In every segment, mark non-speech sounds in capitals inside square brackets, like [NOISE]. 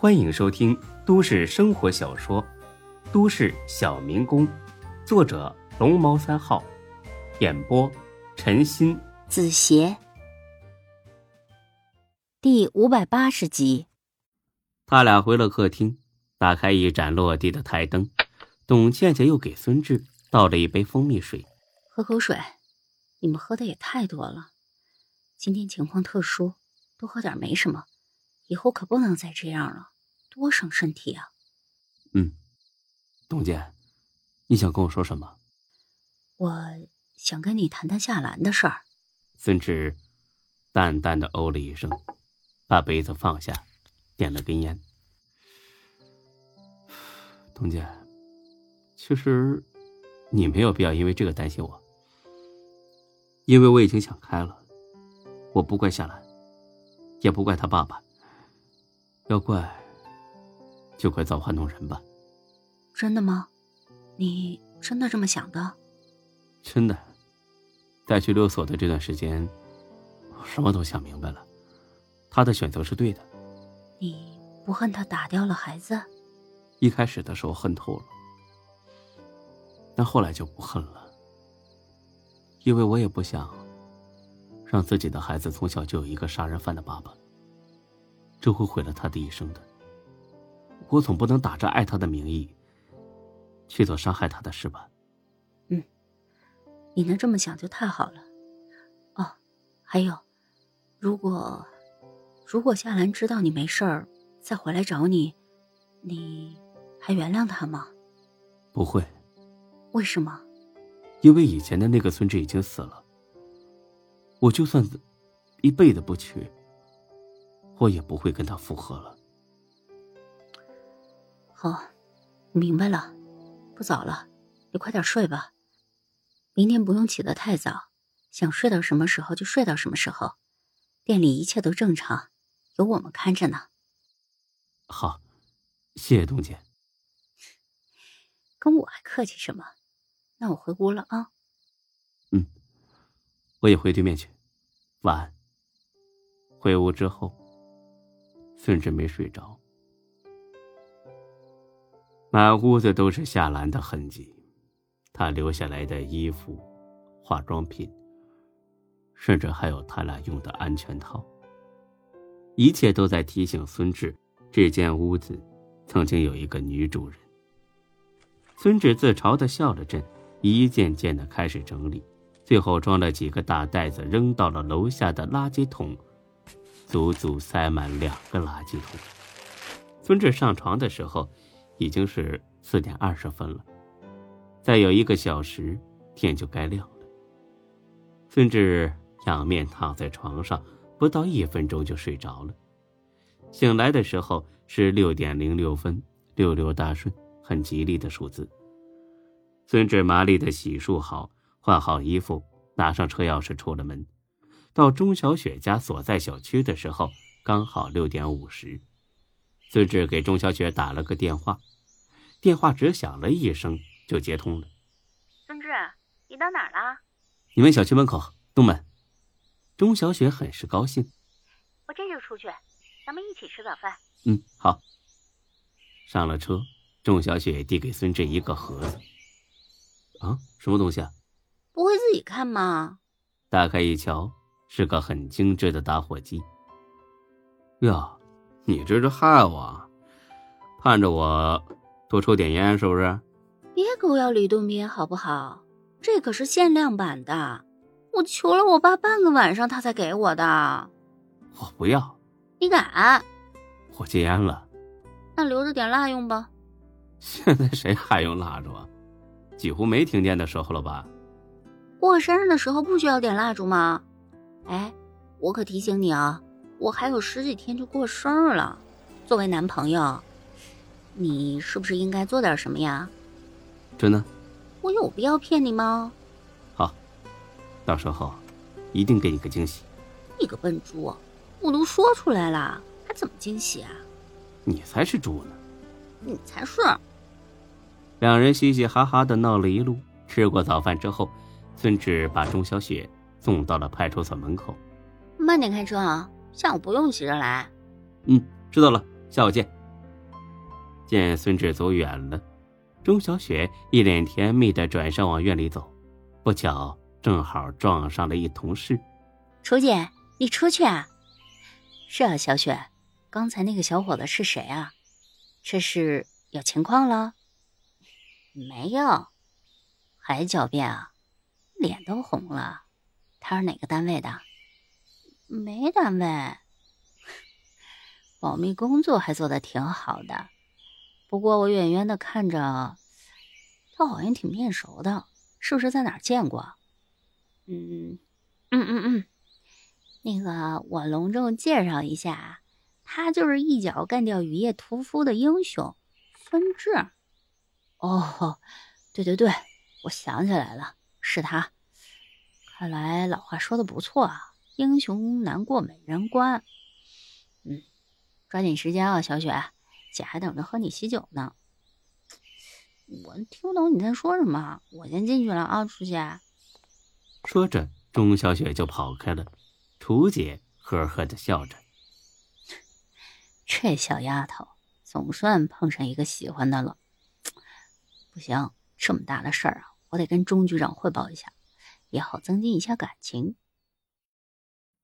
欢迎收听都市生活小说《都市小民工》，作者龙猫三号，演播陈鑫、子邪，第五百八十集。他俩回了客厅，打开一盏落地的台灯，董倩倩又给孙志倒了一杯蜂蜜水，喝口水。你们喝的也太多了，今天情况特殊，多喝点没什么。以后可不能再这样了，多伤身体啊！嗯，董姐，你想跟我说什么？我想跟你谈谈夏兰的事儿。孙志淡淡的哦了一声，把杯子放下，点了根烟。董姐，其实你没有必要因为这个担心我，因为我已经想开了。我不怪夏兰，也不怪他爸爸。要怪，就怪造化弄人吧。真的吗？你真的这么想的？真的，在去六所的这段时间，我什么都想明白了。他的选择是对的。你不恨他打掉了孩子？一开始的时候恨透了，但后来就不恨了。因为我也不想让自己的孩子从小就有一个杀人犯的爸爸。这会毁了他的一生的。我总不能打着爱他的名义，去做伤害他的事吧？嗯，你能这么想就太好了。哦，还有，如果如果夏兰知道你没事儿，再回来找你，你还原谅他吗？不会。为什么？因为以前的那个孙志已经死了。我就算一辈子不娶。我也不会跟他复合了。好，明白了。不早了，你快点睡吧。明天不用起得太早，想睡到什么时候就睡到什么时候。店里一切都正常，有我们看着呢。好，谢谢东姐。[LAUGHS] 跟我还客气什么？那我回屋了啊。嗯，我也回对面去。晚安。回屋之后。孙志没睡着，满屋子都是夏兰的痕迹，她留下来的衣服、化妆品，甚至还有他俩用的安全套。一切都在提醒孙志，这间屋子曾经有一个女主人。孙志自嘲的笑了阵，一件件的开始整理，最后装了几个大袋子，扔到了楼下的垃圾桶。足足塞满两个垃圾桶。孙志上床的时候，已经是四点二十分了。再有一个小时，天就该亮了。孙志仰面躺在床上，不到一分钟就睡着了。醒来的时候是六点零六分，六六大顺，很吉利的数字。孙志麻利的洗漱好，换好衣服，拿上车钥匙出了门。到钟小雪家所在小区的时候，刚好六点五十。孙志给钟小雪打了个电话，电话只响了一声就接通了。孙志，你到哪儿了？你们小区门口东门。钟小雪很是高兴。我这就出去，咱们一起吃早饭。嗯，好。上了车，钟小雪递给孙志一个盒子。啊，什么东西啊？不会自己看吗？打开一瞧。是个很精致的打火机。哟，你这是害我，盼着我多抽点烟是不是？别狗咬吕洞宾好不好？这可是限量版的，我求了我爸半个晚上，他才给我的。我不要。你敢？我戒烟了。那留着点蜡用吧。现在谁还用蜡烛啊？几乎没停电的时候了吧？过生日的时候不需要点蜡烛吗？哎，我可提醒你啊，我还有十几天就过生日了。作为男朋友，你是不是应该做点什么呀？真的？我有必要骗你吗？好，到时候一定给你个惊喜。你个笨猪，我都说出来了，还怎么惊喜啊？你才是猪呢！你才是。两人嘻嘻哈哈的闹了一路。吃过早饭之后，孙志把钟小雪。送到了派出所门口，慢点开车啊！下午不用急着来。嗯，知道了，下午见。见孙志走远了，钟小雪一脸甜蜜的转身往院里走，不巧正好撞上了一同事。楚姐，你出去啊？是啊，小雪，刚才那个小伙子是谁啊？这是有情况了？没有，还狡辩啊？脸都红了。他是哪个单位的？没单位，保密工作还做的挺好的。不过我远远的看着，他好像挺面熟的，是不是在哪儿见过？嗯，嗯嗯嗯。那个，我隆重介绍一下，他就是一脚干掉雨夜屠夫的英雄分治。哦，对对对，我想起来了，是他。看来老话说的不错啊，英雄难过美人关。嗯，抓紧时间啊，小雪，姐还等着喝你喜酒呢。我听不懂你在说什么，我先进去了啊，楚姐。说着，钟小雪就跑开了。楚姐呵呵的笑着，这小丫头总算碰上一个喜欢的了。[TSK] 不行，这么大的事儿啊，我得跟钟局长汇报一下，也好增进一下感情。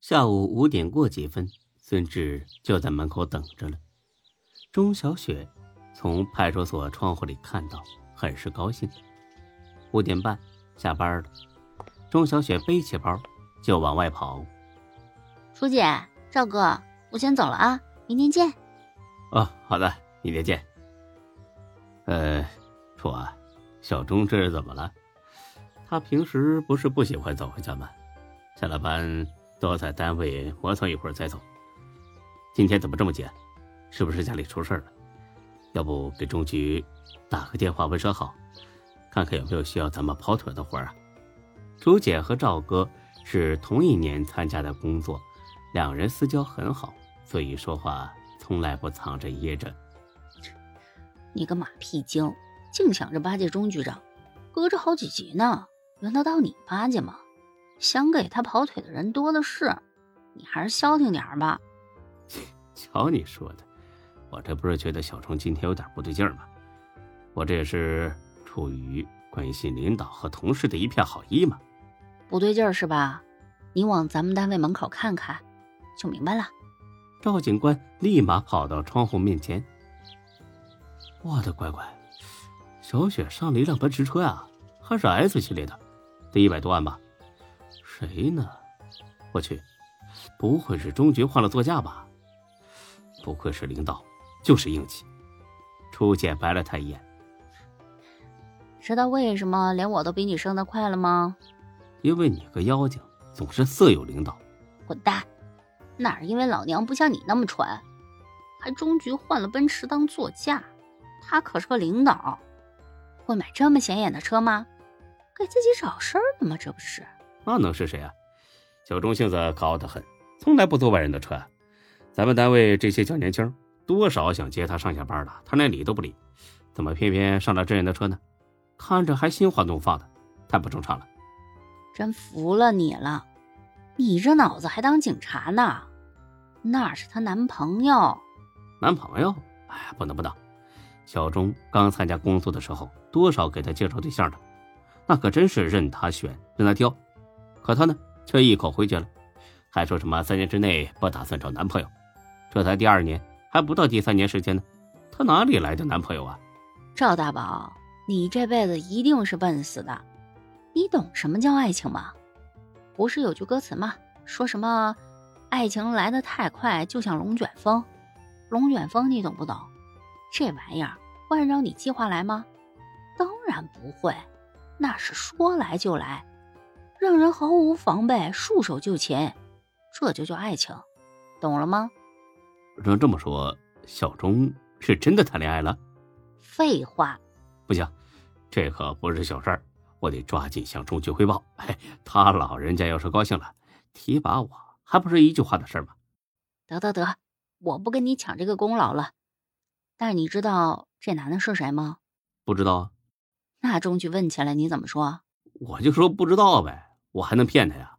下午五点过几分，孙志就在门口等着了。钟小雪从派出所窗户里看到，很是高兴。五点半下班了，钟小雪背起包就往外跑。楚姐，赵哥，我先走了啊，明天见。哦，好的，明天见。呃，楚啊，小钟这是怎么了？他平时不是不喜欢早回家吗？下了班都在单位磨蹭一会儿再走。今天怎么这么急？是不是家里出事了？要不给钟局打个电话问声好，看看有没有需要咱们跑腿的活啊？朱姐和赵哥是同一年参加的工作。两人私交很好，所以说话从来不藏着掖着。你个马屁精，净想着巴结钟局长，隔着好几级呢，轮得到你巴结吗？想给他跑腿的人多的是，你还是消停点吧。[LAUGHS] 瞧你说的，我这不是觉得小虫今天有点不对劲吗？我这也是出于关心领导和同事的一片好意嘛。不对劲是吧？你往咱们单位门口看看。就明白了。赵警官立马跑到窗户面前。我的乖乖，小雪上了一辆奔驰车呀，还是 S 系列的，得一百多万吧？谁呢？我去，不会是钟局换了座驾吧？不愧是领导，就是硬气。初见白了他一眼。知道为什么连我都比你升得快了吗？因为你个妖精总是色诱领导。滚蛋！哪是因为老娘不像你那么蠢，还终局换了奔驰当座驾？他可是个领导，会买这么显眼的车吗？给自己找事儿呢吗？这不是？那能是谁啊？小钟性子高得很，从来不坐外人的车。咱们单位这些小年轻，多少想接他上下班的，他连理都不理，怎么偏偏上了这人的车呢？看着还心花怒放的，太不正常了。真服了你了。你这脑子还当警察呢？那是她男朋友。男朋友？哎呀，不能不能！小钟刚参加工作的时候，多少给他介绍对象的，那可真是任他选，任他挑。可他呢，却一口回绝了，还说什么三年之内不打算找男朋友。这才第二年，还不到第三年时间呢，他哪里来的男朋友啊？赵大宝，你这辈子一定是笨死的。你懂什么叫爱情吗？不是有句歌词吗？说什么爱情来得太快，就像龙卷风。龙卷风你懂不懂？这玩意儿会按照你计划来吗？当然不会，那是说来就来，让人毫无防备，束手就擒。这就叫爱情，懂了吗？照这么说，小钟是真的谈恋爱了？废话，不行，这可不是小事儿。我得抓紧向中局汇报。哎，他老人家要是高兴了，提拔我还不是一句话的事吗？得得得，我不跟你抢这个功劳了。但是你知道这男的是谁吗？不知道。那中局问起来你怎么说？我就说不知道呗，我还能骗他呀？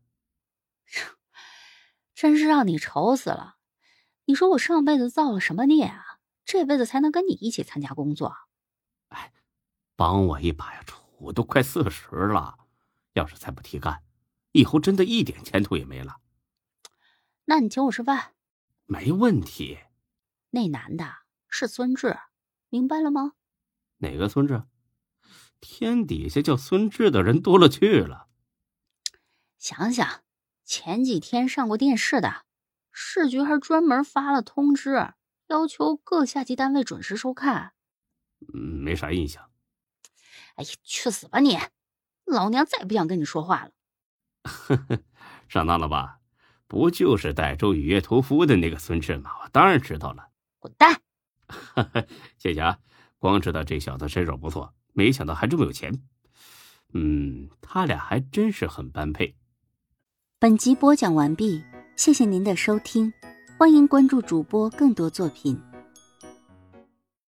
[LAUGHS] 真是让你愁死了！你说我上辈子造了什么孽啊？这辈子才能跟你一起参加工作。哎，帮我一把呀，楚！我都快四十了，要是再不提干，以后真的一点前途也没了。[SNIFFS] 那你请我吃饭，没问题。那男的是孙志，明白了吗？哪个孙志？天底下叫孙志的人多了去了。想想前几天上过电视的，市局还专门发了通知，要求各下级单位准时收看。嗯，没啥印象。哎呀，去死吧你！老娘再也不想跟你说话了。呵 [LAUGHS] 呵上当了吧？不就是儋州雨月屠夫的那个孙志吗？我当然知道了。滚蛋！[LAUGHS] 谢谢啊，光知道这小子身手不错，没想到还这么有钱。嗯，他俩还真是很般配。本集播讲完毕，谢谢您的收听，欢迎关注主播更多作品。